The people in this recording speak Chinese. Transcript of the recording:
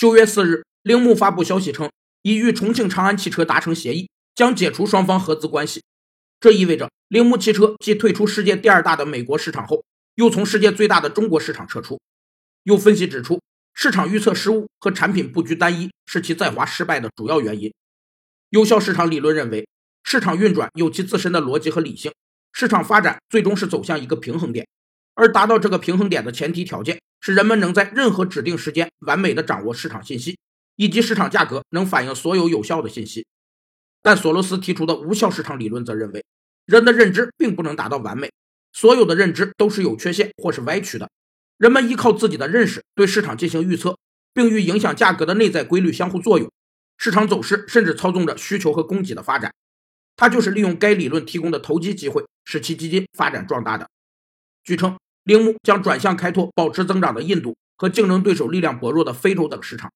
九月四日，铃木发布消息称，已与重庆长安汽车达成协议，将解除双方合资关系。这意味着铃木汽车继退出世界第二大的美国市场后，又从世界最大的中国市场撤出。有分析指出，市场预测失误和产品布局单一是其在华失败的主要原因。有效市场理论认为，市场运转有其自身的逻辑和理性，市场发展最终是走向一个平衡点，而达到这个平衡点的前提条件。是人们能在任何指定时间完美的掌握市场信息，以及市场价格能反映所有有效的信息。但索罗斯提出的无效市场理论则认为，人的认知并不能达到完美，所有的认知都是有缺陷或是歪曲的。人们依靠自己的认识对市场进行预测，并与影响价格的内在规律相互作用。市场走势甚至操纵着需求和供给的发展。他就是利用该理论提供的投机机会，使其基金发展壮大的。据称。铃木将转向开拓保持增长的印度和竞争对手力量薄弱的非洲等市场。